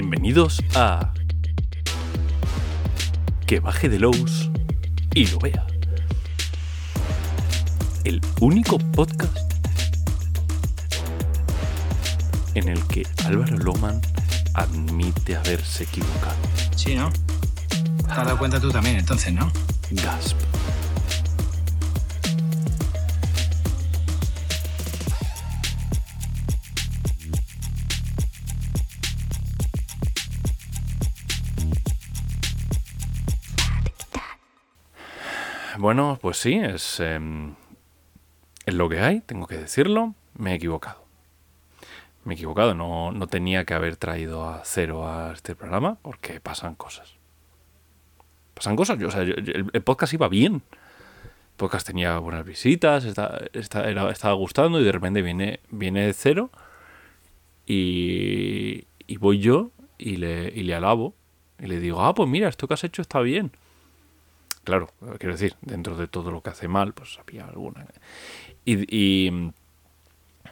Bienvenidos a Que baje de Lowe's y lo vea. El único podcast en el que Álvaro Loman admite haberse equivocado. Sí, ¿no? Te has dado cuenta tú también, entonces, ¿no? Gasp. Bueno, pues sí, es, em, es lo que hay, tengo que decirlo. Me he equivocado. Me he equivocado, no, no tenía que haber traído a cero a este programa porque pasan cosas. Pasan cosas, yo, o sea, yo- el, podcast iba bien. El podcast tenía buenas visitas, está- está- estaba gustando y de repente viene, viene cero y, y voy yo y le, y le alabo y le digo, ah, pues mira, esto que has hecho está bien. Claro, quiero decir, dentro de todo lo que hace mal, pues había alguna. Y, y,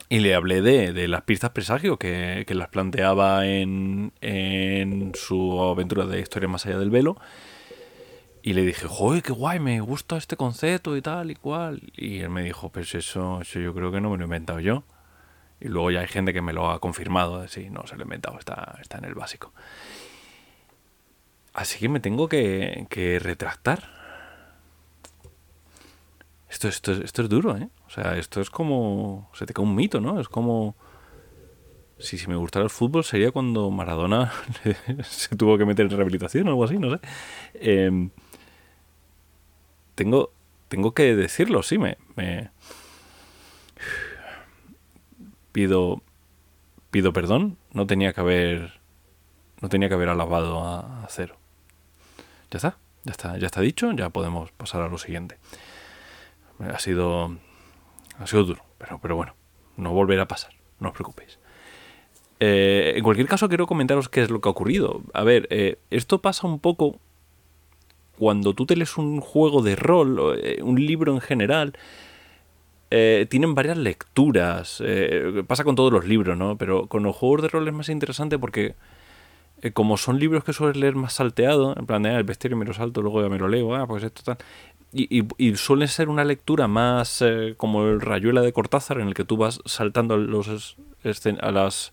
le hablé de, de las pistas presagio que, que las planteaba en, en su aventura de Historia más allá del velo. Y le dije, joder, qué guay, me gusta este concepto y tal y cual. Y él me dijo, pues eso, eso yo creo que no me lo he inventado yo. Y luego ya hay gente que me lo ha confirmado, de no se lo he inventado, está, está en el básico. Así que me tengo que, que retractar. Esto, esto, esto es duro, ¿eh? O sea, esto es como... Se te cae un mito, ¿no? Es como... Si, me gustara el fútbol sería cuando Maradona se tuvo que meter en rehabilitación o algo así, no sé. Em, tengo, tengo que decirlo, sí, me, me- pido pido perdón, no tenía que haber no tenía que haber alabado a, a cero. Ya está, ya está, ya está dicho, ya podemos pasar a lo siguiente. Ha sido ha sido duro, pero, pero bueno, no volverá a pasar, no os preocupéis. Eh, en cualquier caso, quiero comentaros qué es lo que ha ocurrido. A ver, eh, esto pasa un poco cuando tú te lees un juego de rol, eh, un libro en general, tienen varias lecturas. pasa con todos los libros, ¿no? Pero con los juegos de rol es más interesante porque, como son libros que sueles leer más salteado, en plan de ah, el bestiario me lo salto, luego ya me lo leo, ah, pues esto tal. Y, y, suele ser una lectura más eh, como el Rayuela de Cortázar, en el que tú vas saltando a, los a las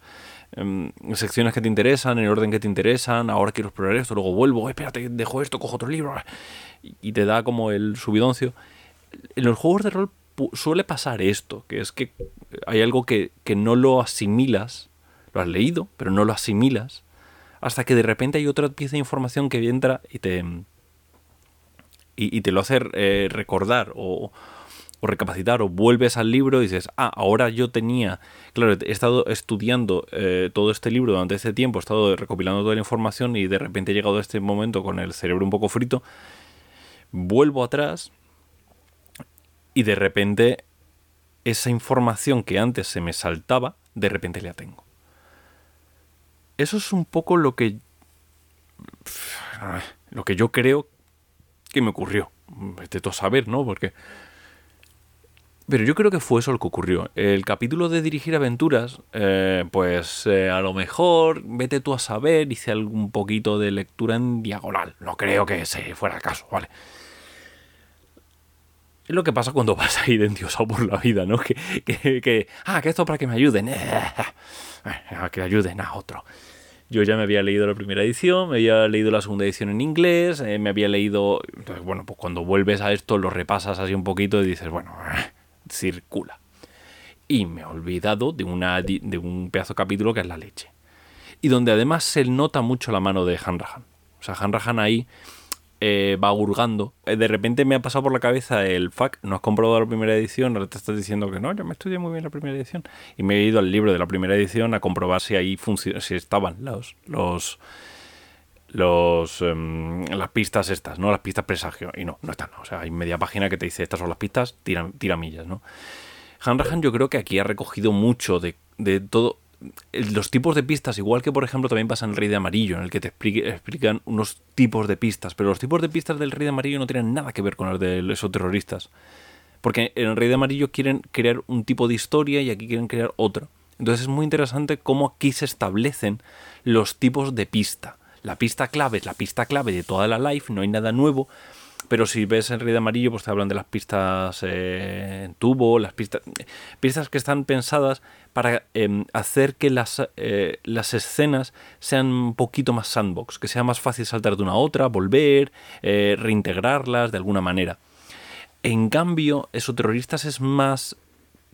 em, secciones que te interesan, en el orden que te interesan, ahora quiero explorar esto, luego vuelvo, "Eh, espérate, dejo esto, cojo otro libro, y, te da como el subidoncio. En los juegos de rol suele pasar esto, que es que hay algo que, que no lo asimilas, lo has leído, pero no lo asimilas, hasta que de repente hay otra pieza de información que entra y te, y, te lo hace eh, recordar o, o recapacitar o vuelves al libro y dices, ah, ahora yo tenía, claro, he estado estudiando eh, todo este libro durante este tiempo, he estado recopilando toda la información y de repente he llegado a este momento con el cerebro un poco frito, vuelvo atrás y de repente esa información que antes se me saltaba, de repente la tengo. Eso es un poco lo que lo que yo creo que me ocurrió. Vete tú a saber, ¿no? Porque pero yo creo que fue eso lo que ocurrió. El capítulo de dirigir aventuras, eh, pues eh, a lo mejor, vete tú a saber, hice algún poquito de lectura en diagonal. No creo que ese fuera el caso, ¿vale? Es lo que pasa cuando vas ahí de por la vida, ¿no? Que, que, que, ah, que esto para que me ayuden. Eh, que ayuden a otro. Yo ya me había leído la primera edición, me había leído la segunda edición en inglés, eh, me había leído... Entonces, bueno, pues cuando vuelves a esto lo repasas así un poquito y dices, bueno, circula. Y me he olvidado de, una, de un pedazo de capítulo que es la leche. Y donde además se nota mucho la mano de Hanrahan. O sea, Hanrahan ahí eh, va hurgando. Eh, de repente me ha pasado por la cabeza el fuck, no has comprobado la primera edición, ahora te estás diciendo que no, yo me estudié muy bien la primera edición. Y me he ido al libro de la primera edición a comprobar si ahí si estaban los, los, los em, las pistas estas, ¿no? Las pistas presagio. Y no, no están. O sea, hay media página que te dice estas son las pistas, tira, tira millas, ¿no? Hanrahan yo creo que aquí ha recogido mucho de, de todo. Los tipos de pistas, igual que por ejemplo también pasa en el Rey de Amarillo, en el que te explican unos tipos de pistas, pero los tipos de pistas del Rey de Amarillo no tienen nada que ver con los de esos terroristas. Porque en el Rey de Amarillo quieren crear un tipo de historia y aquí quieren crear otra. Entonces es muy interesante cómo aquí se establecen los tipos de pista. La pista clave es la pista clave de toda la live, no hay nada nuevo. Pero si ves en Rey de Amarillo, pues te hablan de las pistas eh, en tubo, las pistas, pistas que están pensadas para em, hacer que las, eh, las escenas sean un poquito más sandbox, que sea más fácil saltar de una a otra, volver, eh, reintegrarlas de alguna manera. En cambio, eso terroristas es más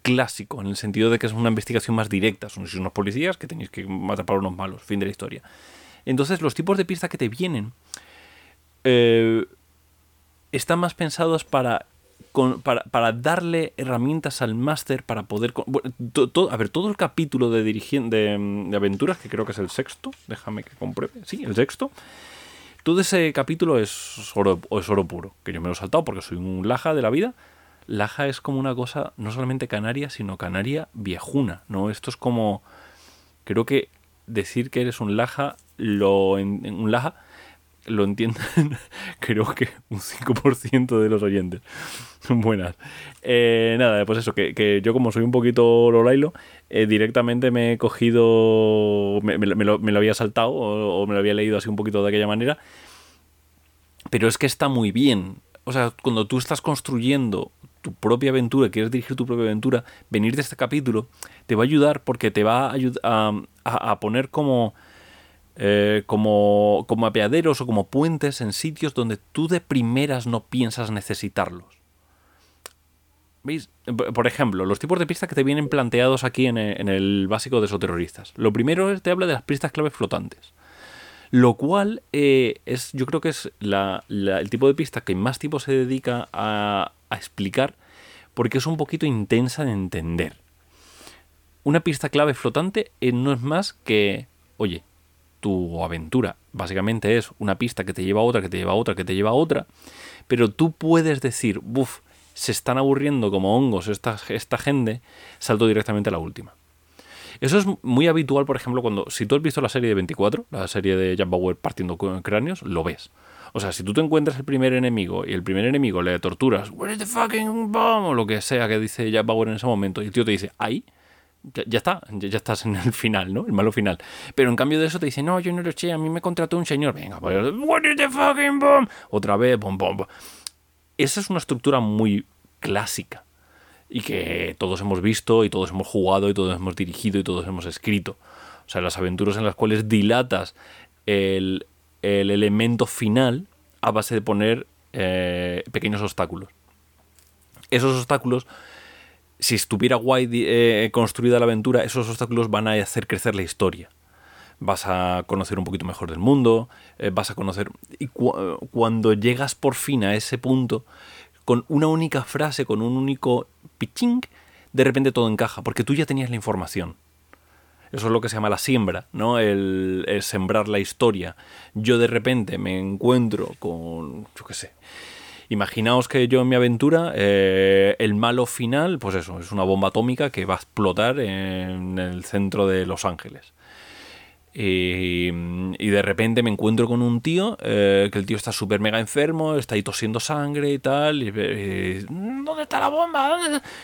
clásico, en el sentido de que es una investigación más directa. Son unos policías que tenéis que matar para unos malos, fin de la historia. Entonces, los tipos de pistas que te vienen eh, están más pensados para, para, darle herramientas al máster para poder... a ver, todo el capítulo de, de, de aventuras, que creo que es el sexto, déjame que compruebe, sí, el sexto, todo ese capítulo es oro, es oro puro, que yo me lo he saltado porque soy un laja de la vida. Laja es como una cosa no solamente canaria, sino canaria viejuna, ¿no? Esto es como... Creo que decir que eres un laja, lo, un laja lo entienden creo que un 5% de los oyentes. Buenas. Eh, nada, pues eso, que, yo como soy un poquito lolailo, eh, directamente me he cogido, me, lo, había saltado o, me lo había leído así un poquito de aquella manera. Pero es que está muy bien. O sea, cuando tú estás construyendo tu propia aventura, quieres dirigir tu propia aventura, venir de este capítulo te va a ayudar porque te va a, ayudar a poner como eh, como, como apeaderos o como puentes en sitios donde tú de primeras no piensas necesitarlos. ¿Veis? Por ejemplo, los tipos de pistas que te vienen planteados aquí en el, básico de esos terroristas. Lo primero es, te habla de las pistas claves flotantes. Lo cual eh, es, yo creo que es el tipo de pista que más tiempo se dedica a, explicar porque es un poquito intensa de entender. Una pista clave flotante eh, no es más que, oye, tu aventura básicamente es una pista que te lleva a otra, que te lleva a otra, que te lleva a otra, pero tú puedes decir, buf, se están aburriendo como hongos esta, esta gente, salto directamente a la última. Eso es muy habitual, por ejemplo, cuando si tú has visto la serie de 24, la serie de Jan Bauer partiendo cráneos, lo ves. O sea, si tú te encuentras el primer enemigo y el primer enemigo le torturas, Where is the fucking bomb? o lo que sea que dice Jan Bauer en ese momento, y el tío te dice, ahí, ya, está, ya, estás en el final, ¿no? El malo final. Pero en cambio de eso te dice, no, yo no lo eché, a mí me contrató un señor. Venga, pues, what is the fucking bomb? Otra vez, bom, bom, Esa es una estructura muy clásica y que todos hemos visto y todos hemos jugado y todos hemos dirigido y todos hemos escrito. O sea, las aventuras en las cuales dilatas el, elemento final a base de poner eh, pequeños obstáculos. Esos obstáculos si estuviera guay eh, construida la aventura, esos obstáculos van a hacer crecer la historia. Vas a conocer un poquito mejor del mundo, eh, vas a conocer... Y cuando llegas por fin a ese punto, con una única frase, con un único piching, de repente todo encaja, porque tú ya tenías la información. Eso es lo que se llama la siembra, ¿no? el, sembrar la historia. Yo de repente me encuentro con, yo qué sé, Imaginaos que yo en mi aventura, eh, el malo final, pues eso, es una bomba atómica que va a explotar en el centro de Los Ángeles. Y, de repente me encuentro con un tío, eh, que el tío está súper mega enfermo, está ahí tosiendo sangre y tal. ¿Dónde está la bomba?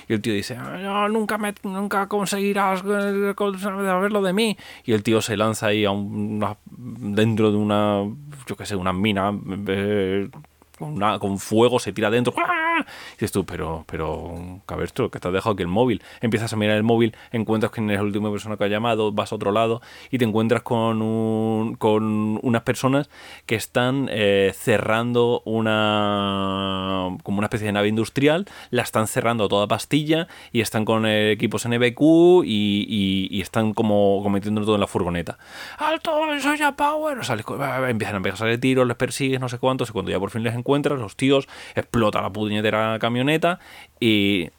Y el tío dice, no, nunca, me, nunca conseguirás verlo de mí. Y el tío se lanza ahí a una, dentro de una, yo qué sé, una mina. Eh, con, fuego, se tira adentro. Y dices tú, pero, pero, cabestro, que te has dejado aquí el móvil. Empiezas a mirar el móvil, encuentras quién es la última persona que ha llamado, vas a otro lado y te encuentras con, un, con unas personas que están eh, cerrando una. como una especie de nave industrial, la están cerrando a toda pastilla y están con equipos NBQ y, y, están como, cometiendo todo en la furgoneta. ¡Alto! ¡Soy ya Power! Empiezan a empezar a tiros, les persigues, no sé cuántos, y cuando ya por fin les encuentras, los tíos, explota la puñetera camioneta y...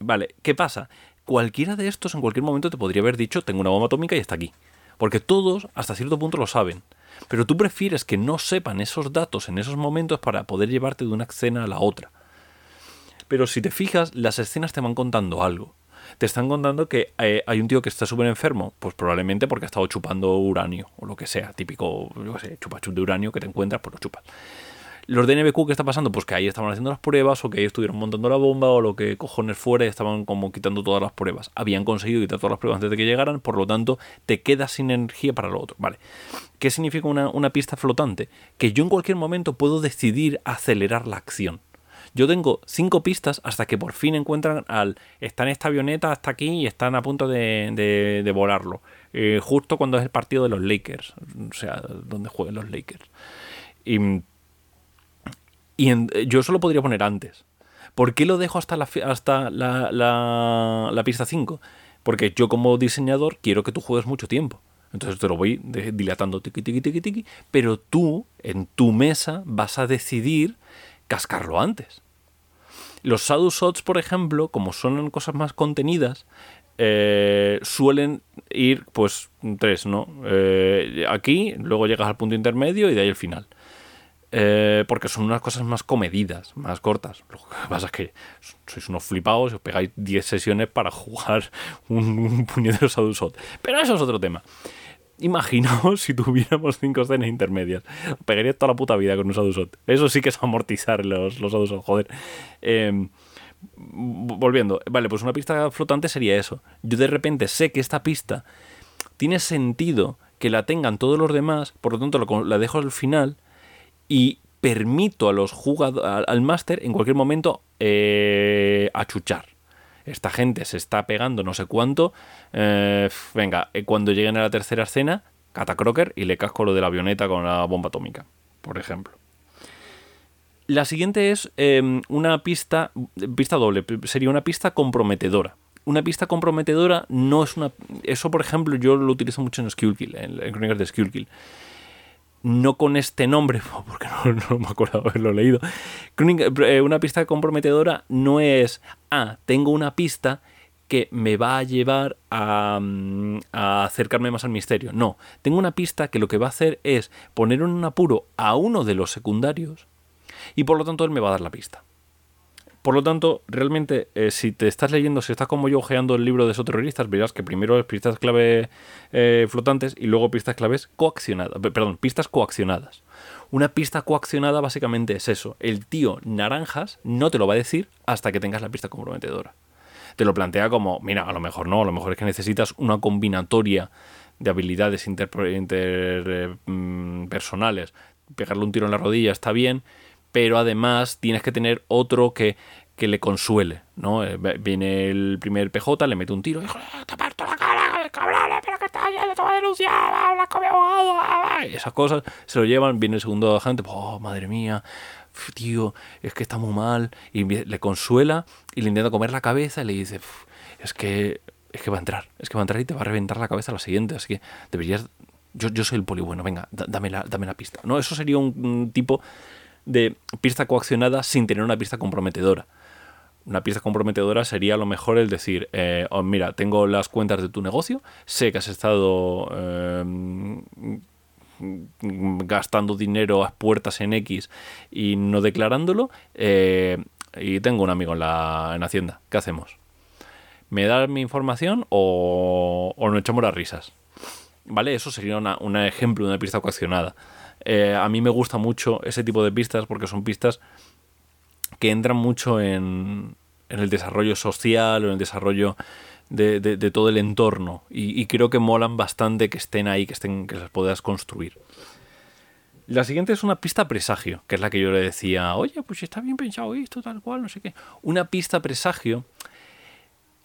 Vale, ¿qué pasa? Cualquiera de estos en cualquier momento te podría haber dicho, tengo una bomba atómica y está aquí. Porque todos hasta cierto punto lo saben. Pero tú prefieres que no sepan esos datos en esos momentos para poder llevarte de una escena a la otra. Pero si te fijas, las escenas te van contando algo. Te están contando que eh, hay un tío que está súper enfermo, pues probablemente porque ha estado chupando uranio o lo que sea, típico, yo sé, chupa chup de uranio que te encuentras, pues lo chupas Los de NBQ, ¿qué está pasando? Pues que ahí estaban haciendo las pruebas, o que ahí estuvieron montando la bomba, o lo que cojones fuera, estaban como quitando todas las pruebas. Habían conseguido quitar todas las pruebas antes de que llegaran, por lo tanto, te quedas sin energía para lo otro. Vale. ¿Qué significa una, una pista flotante? Que yo en cualquier momento puedo decidir acelerar la acción. Yo tengo cinco pistas hasta que por fin encuentran al. Está en esta avioneta hasta aquí y están a punto de, de, de volarlo. Eh, justo cuando es el partido de los Lakers. O sea, donde jueguen los Lakers. Y, y en- yo eso lo podría poner antes. ¿Por qué lo dejo hasta la, hasta la, la- la pista 5? Porque yo como diseñador quiero que tú juegues mucho tiempo. Entonces te lo voy dilatando tiqui, tiqui, tiqui, tiqui. Pero tú, en tu mesa, vas a decidir cascarlo antes. Los Shadow Shots, por ejemplo, como son cosas más contenidas, eh, suelen ir, pues, tres, ¿no? Eh, aquí, luego llegas al punto intermedio y de ahí el final. Eh, porque son unas cosas más comedidas, más cortas. Lo que pasa es que sois unos flipados y os pegáis 10 sesiones para jugar un, un puñetero Shadow Shot. Pero eso es otro tema. Imaginaos si tuviéramos cinco escenas intermedias. Pegaría toda la puta vida con un Shadow Shot. Eso sí que es amortizar los, los Shadow Shot, joder. Eh, volviendo, vale, pues una pista flotante sería eso. Yo de repente sé que esta pista tiene sentido que la tengan todos los demás, por lo tanto la dejo al final y permito a los jugadores, al máster en cualquier momento eh, achuchar. Esta gente se está pegando no sé cuánto. eh, venga, eh, cuando lleguen a la tercera escena, Catacroker y le casco lo de la avioneta con la bomba atómica, por ejemplo. La siguiente es eh, una pista, pista doble, sería una pista comprometedora. Una pista comprometedora no es una... Eso, por ejemplo, yo lo utilizo mucho en Skullkill, en, en Crónicas de Skullkill. No con este nombre, porque no, no me acuerdo haberlo leído. Eh, Una pista comprometedora no es, ah, tengo una pista que me va a llevar a, mm, a acercarme más al misterio. No, tengo una pista que lo que va a hacer es poner en un apuro a uno de los secundarios y por lo tanto él me va a dar la pista. Por lo tanto, realmente, eh, si te estás leyendo, si estás como yo ojeando el libro de esos terroristas, verás que primero es pistas clave eh, flotantes y luego pistas claves coaccionadas. Pe- Perdón, pistas coaccionadas. Una pista coaccionada básicamente es eso. El tío naranjas no te lo va a decir hasta que tengas la pista comprometedora. Te lo plantea como, mira, a lo mejor no, a lo mejor es que necesitas una combinatoria de habilidades interpersonales. Inter, eh, mm. Pegarle un tiro en la rodilla está bien, pero además tienes que tener otro que, que le consuele, ¿no? Eh, Viene el primer PJ, le mete un tiro, hijo, te parto la cara, cabrón, pero que estás yendo, te voy a denunciar, habla con mi abogado, ah, ah", y esas cosas se lo llevan, viene el segundo agente, oh, madre mía, tío, es que está muy mal, y le consuela y le intenta comer la cabeza y le dice, "Uf, es que es que va a entrar, es que va a entrar y te va a reventar la cabeza a la siguiente, así que deberías yo, yo soy el poli bueno, venga, da- dame la, dame la pista. No, eso sería un tipo de pista coaccionada sin tener una pista comprometedora. Una pista comprometedora sería a lo mejor el decir, eh, oh, mira, tengo las cuentas de tu negocio, sé que has estado eh, gastando dinero a puertas en X y no declarándolo, eh, y tengo un amigo en la en Hacienda. ¿Qué hacemos? ¿Me das mi información o, o nos echamos las risas? ¿Vale? Eso sería un ejemplo de una pista coaccionada. Eh, a mí me gusta mucho ese tipo de pistas porque son pistas que entran mucho en, el desarrollo social o en el desarrollo de, todo el entorno. Y, creo que molan bastante que estén ahí, que, estén, que las puedas construir. La siguiente es una pista presagio, que es la que yo le decía, oye, pues está bien pensado esto, tal cual, no sé qué. Una pista presagio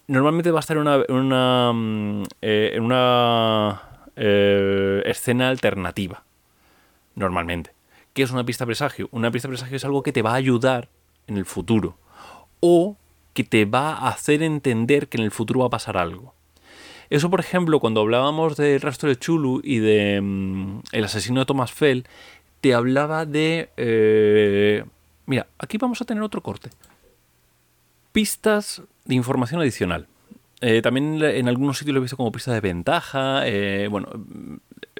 normalmente va a estar en una, una, mm, eh, una eh, escena alternativa. Normalmente. ¿Qué es una pista presagio? Una pista presagio es algo que te va a ayudar en el futuro. O que te va a hacer entender que en el futuro va a pasar algo. Eso, por ejemplo, cuando hablábamos del rastro de Chulu y de mm, el asesino de Thomas Fell, te hablaba de... eh, mira, aquí vamos a tener otro corte pistas de información adicional. Eh, también en algunos sitios lo he visto como pista de ventaja. eh, bueno,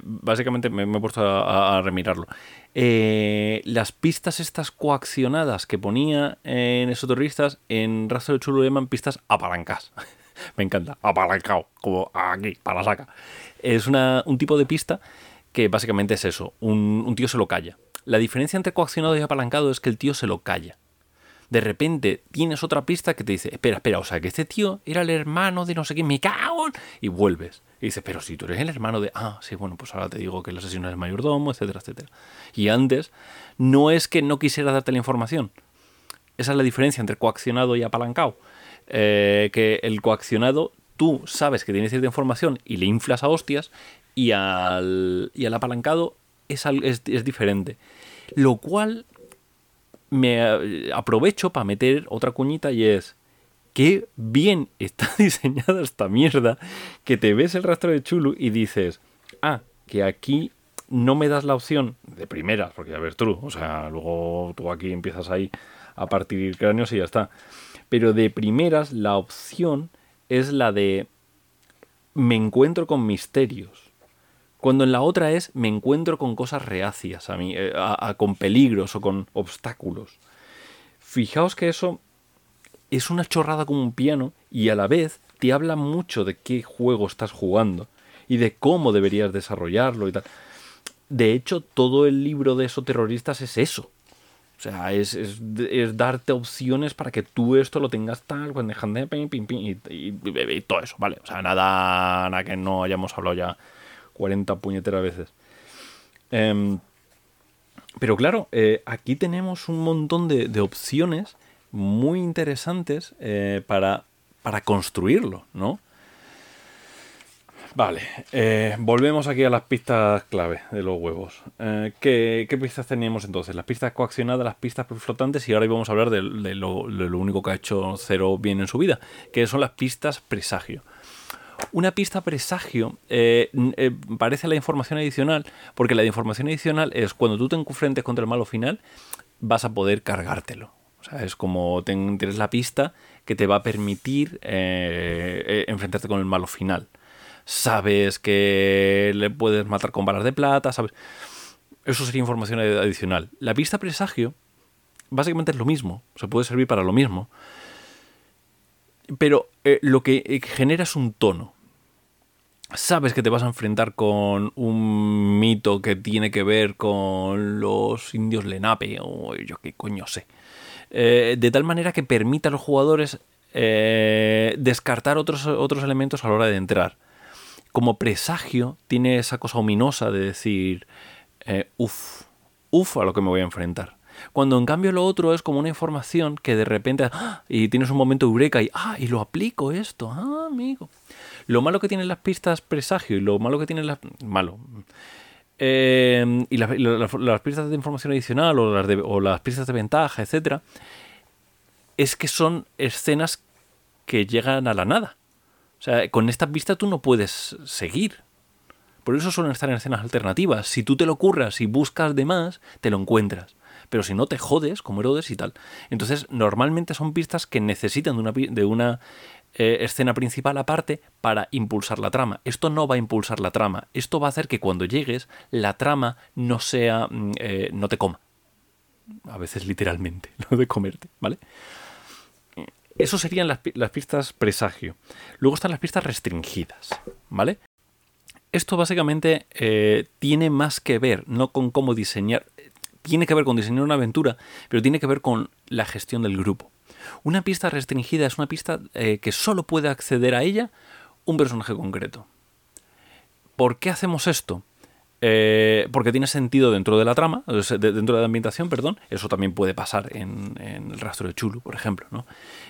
básicamente me, he puesto a, remirarlo. Eh, las pistas estas coaccionadas que ponía en esos terroristas, en Rastro de Chulo llaman pistas apalancas. me encanta, apalancado, como aquí, para saca. Es una, un tipo de pista que básicamente es eso, un, tío se lo calla. La diferencia entre coaccionado y apalancado es que el tío se lo calla. De repente tienes otra pista que te dice, espera, espera, o sea, que este tío era el hermano de no sé qué, me cago. en-". Y vuelves. Y dices, pero si tú eres el hermano de, ah, sí, bueno, pues ahora te digo que el asesino es mayordomo, etcétera, etcétera. Y antes, no es que no quisiera darte la información. Esa es la diferencia entre coaccionado y apalancado. Eh, que el coaccionado, tú sabes que tiene cierta información y le inflas a hostias, y al, y al apalancado es, es, es diferente. Lo cual me eh, aprovecho para meter otra cuñita y es qué bien está diseñada esta mierda que te ves el rastro de Chulu y dices, ah, que aquí no me das la opción de primeras, porque a ver tú, o sea, luego tú aquí empiezas ahí a partir cráneos y ya está. Pero de primeras la opción es la de me encuentro con misterios. Cuando en la otra es me encuentro con cosas reacias a mí, eh, con peligros o con obstáculos. Fijaos que eso es una chorrada como un piano y a la vez te habla mucho de qué juego estás jugando y de cómo deberías desarrollarlo y tal. De hecho, todo el libro de esos terroristas es eso. O sea, es, es- es darte opciones para que tú esto lo tengas tal, cuando dejan de pim, pim, pim, y, y- todo eso, ¿vale? O sea, nada, nada que no hayamos hablado ya 40 puñeteras veces. Em, pero claro, eh, aquí tenemos un montón de opciones muy interesantes eh, para, para construirlo, ¿no? Vale, eh, volvemos aquí a las pistas clave de los huevos. Eh, ¿qué, qué pistas teníamos entonces? Las pistas coaccionadas, las pistas flotantes y ahora íbamos a hablar de, lo, lo único que ha hecho Cero bien en su vida, que son las pistas presagio. Una pista presagio parece la información adicional, porque la información adicional es cuando tú te enfrentes contra el malo final, vas a poder cargártelo. O sea, es como tienes la pista que te va a permitir eh, eh, enfrentarte con el malo final. Sabes que le puedes matar con balas de plata, sabes. Eso sería información adi- adicional. La pista presagio básicamente es lo mismo, se puede servir para lo mismo pero eh, lo que genera es un tono. Sabes que te vas a enfrentar con un mito que tiene que ver con los indios Lenape o yo qué coño sé. Eh, de tal manera que permite a los jugadores eh, descartar otros, otros elementos a la hora de entrar. Como presagio tiene esa cosa ominosa de decir, eh, uff, uff a lo que me voy a enfrentar. Cuando en cambio lo otro es como una información que de repente ¡ah! y tienes un momento eureka y ah y lo aplico esto, ah amigo. Lo malo que tienen las pistas presagio y lo malo que tienen las malo eh, y las, las- de información adicional o las, de- o las pistas de ventaja, etcétera, es que son escenas que llegan a la nada. O sea, con esta pista tú no puedes seguir. Por eso suelen estar en escenas alternativas. Si tú te lo curras y buscas de más, te lo encuentras. Pero si no, te jodes como Herodes y tal. Entonces, normalmente son pistas que necesitan de una, de una eh, escena principal aparte para impulsar la trama. Esto no va a impulsar la trama. Esto va a hacer que cuando llegues, la trama no sea. mm, eh, no te coma. A veces literalmente, lo de comerte, ¿vale? Eso serían las, las pistas presagio. Luego están las pistas restringidas, ¿vale? Esto básicamente eh, tiene más que ver, no con cómo diseñar, tiene que ver con diseñar una aventura, pero tiene que ver con la gestión del grupo. Una pista restringida es una pista eh, que solo puede acceder a ella un personaje concreto. ¿Por qué hacemos esto? Eh, porque tiene sentido dentro de la trama, dentro de la ambientación, perdón. Eso también puede pasar en, el rastro de Chulu, por ejemplo. ¿no?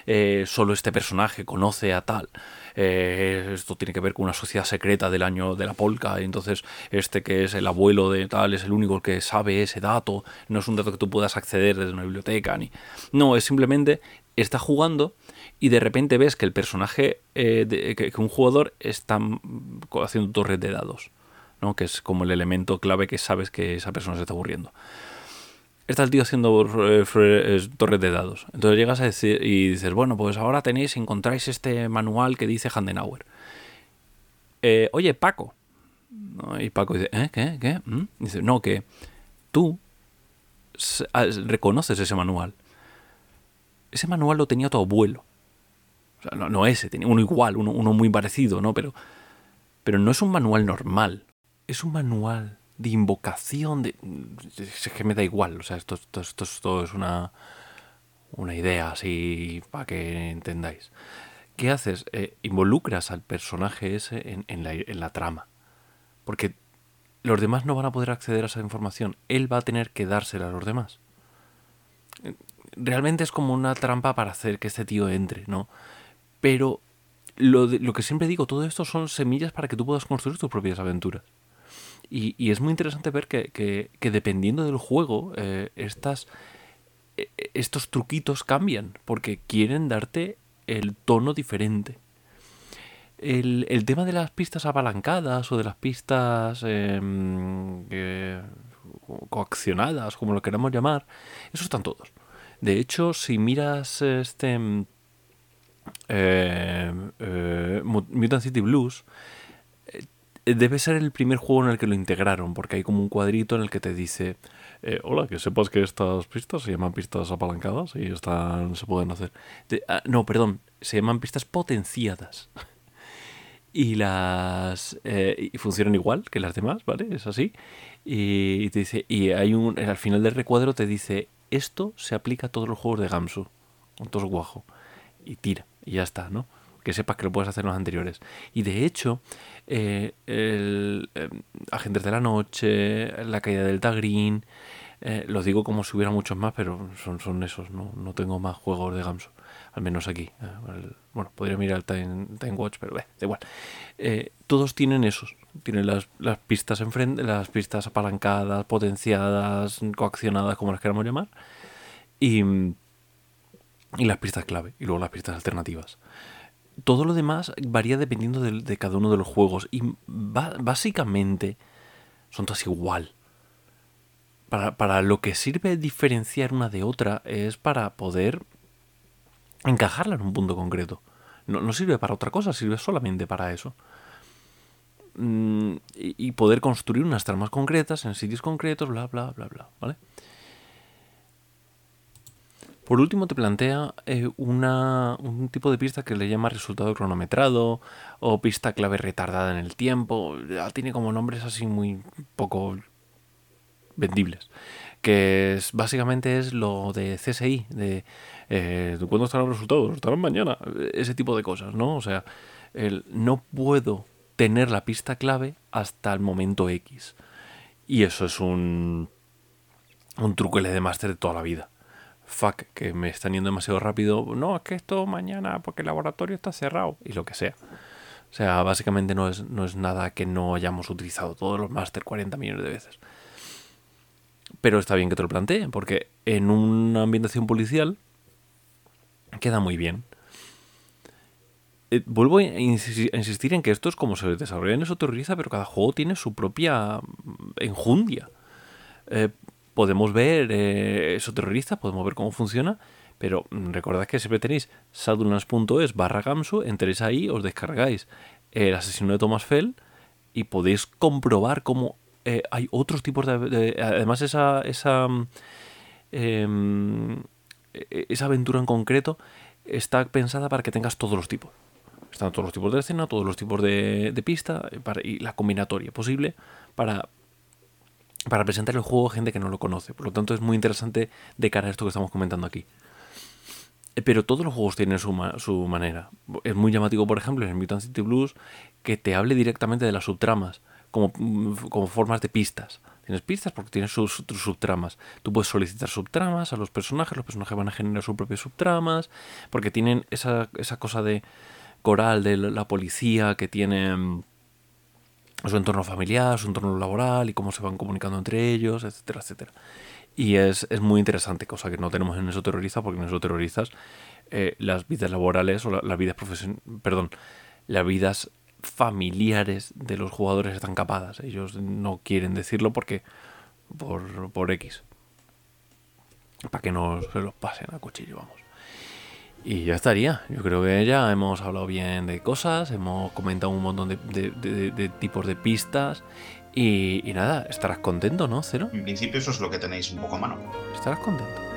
Eh, solo este personaje conoce a tal. Esto tiene que ver con una sociedad secreta del año de la polca. Y entonces, este que es el abuelo de tal es el único que sabe ese dato. No es un dato que tú puedas acceder desde una biblioteca. ni No, es simplemente está jugando y de repente ves que el personaje, eh, que, un jugador está haciendo torres de dados. ¿no? que es como el elemento clave que sabes que esa persona se está aburriendo. Está el tío haciendo eh, eh, torres de dados. Entonces llegas y dices, bueno, pues ahora tenéis, encontráis este manual que dice Handenauer. Eh, Oye, Paco. Y Paco dice, ¿eh? ¿Qué? ¿Qué? ¿Mm?". Dice, no, que tú ah, reconoces ese manual. Ese manual lo tenía tu abuelo. O sea, no, ese, tenía uno igual, uno, uno muy parecido, ¿no? Pero, pero no es un manual normal. Es un manual de invocación, de... Es que me da igual, o sea, esto, esto, esto, es una, una idea así para que entendáis. ¿Qué haces? Eh, involucras al personaje ese en, en, la, en la trama. Porque los demás no van a poder acceder a esa información. Él va a tener que dársela a los demás. Realmente es como una trampa para hacer que este tío entre, ¿no? Pero lo, lo que siempre digo, todo esto son semillas para que tú puedas construir tus propias aventuras. Y, es muy interesante ver que, dependiendo del juego, eh, estas, e, e, estos truquitos cambian, porque quieren darte el tono diferente. El, tema de las pistas apalancadas o de las pistas em, coaccionadas, como lo queramos llamar, eso están todos. De hecho, si miras este eh, eh, Mutant City Blues, eh, debe ser el primer juego en el que lo integraron, porque hay como un cuadrito en el que te dice, eh, hola, que sepas que estas pistas se llaman pistas apalancadas y están, se pueden hacer. Ah, no, perdón, se llaman pistas potenciadas. y las y funcionan igual que las demás, ¿vale? Es así. Y, te dice, y hay un, al final del recuadro te dice, esto se aplica a todos los juegos de Gamsu, con todo guajo. Y tira, y ya está, ¿no? que sepas que lo puedes hacer en los anteriores. Y de hecho, eh, el eh, Agentes de la Noche, La Caída del Tagrin, eh, los digo como si hubiera muchos más, pero son, son esos, no, no tengo más juegos de Gamso, al menos aquí. bueno, podría mirar el Time, Time Watch, pero da igual. todos tienen esos, tienen las, las pistas enfrente, las pistas apalancadas, potenciadas, coaccionadas, como las queramos llamar, y, y las pistas clave, y luego las pistas alternativas todo lo demás varía dependiendo de, cada uno de los juegos. Y básicamente son todas igual. Para, lo que sirve diferenciar una de otra es para poder encajarla en un punto concreto. No, sirve para otra cosa, sirve solamente para eso. Mm, y, poder construir unas tramas concretas en sitios concretos, bla, bla, bla, bla, ¿vale? Por último, te plantea eh, una, un tipo de pista que le llama resultado cronometrado o pista clave retardada en el tiempo. tiene como nombres así muy poco vendibles. Que básicamente es lo de CSI, de eh, cuándo estarán los resultados, estarán mañana, ese tipo de cosas, ¿no? O sea, no puedo tener la pista clave hasta el momento X. Y eso es un, un truco de máster de toda la vida fuck, que me están yendo demasiado rápido. No, es que esto mañana, porque el laboratorio está cerrado y lo que sea. O sea, básicamente no es, no es nada que no hayamos utilizado todos los máster 40 millones de veces. Pero está bien que te lo planteen, porque en una ambientación policial queda muy bien. Eh, vuelvo a insistir en que esto es como se desarrolla en eso terroriza, pero cada juego tiene su propia enjundia. Eh, podemos ver eh, esos terroristas, podemos ver cómo funciona, pero recordad que siempre tenéis sadulans.es barra gamsu, entréis ahí, os descargáis el asesino de Thomas Fell y podéis comprobar cómo eh, hay otros tipos de, además esa esa em, esa aventura en concreto está pensada para que tengas todos los tipos están todos los tipos de escena todos los tipos de, de pista para, y la combinatoria posible para para presentar el juego a gente que no lo conoce. Por lo tanto, es muy interesante de cara a esto que estamos comentando aquí. Eh, pero todos los juegos tienen su, su manera. Es muy llamativo, por ejemplo, en Mutant City Blues, que te hable directamente de las subtramas, como, como formas de pistas. Tienes pistas porque tienes sus, subtramas. Tú puedes solicitar subtramas a los personajes, los personajes van a generar sus propias subtramas, porque tienen esa, cosa de coral de la policía que tiene mm, su entorno familiar, su entorno laboral y cómo se van comunicando entre ellos, etcétera, etcétera. Y es, muy interesante, cosa que no tenemos en eso terrorista, porque en eso terroristas eh, las vidas laborales o las vidas profesionales, perdón, las vidas familiares de los jugadores están capadas. Ellos no quieren decirlo porque por, por X. Para que no se los pasen a cuchillo, vamos. Y ya estaría. Yo creo que ya hemos hablado bien de cosas, hemos comentado un montón de, tipos de pistas. Y, y, nada, estarás contento, ¿no, Cero? En principio eso es lo que tenéis un poco a mano. Estarás contento.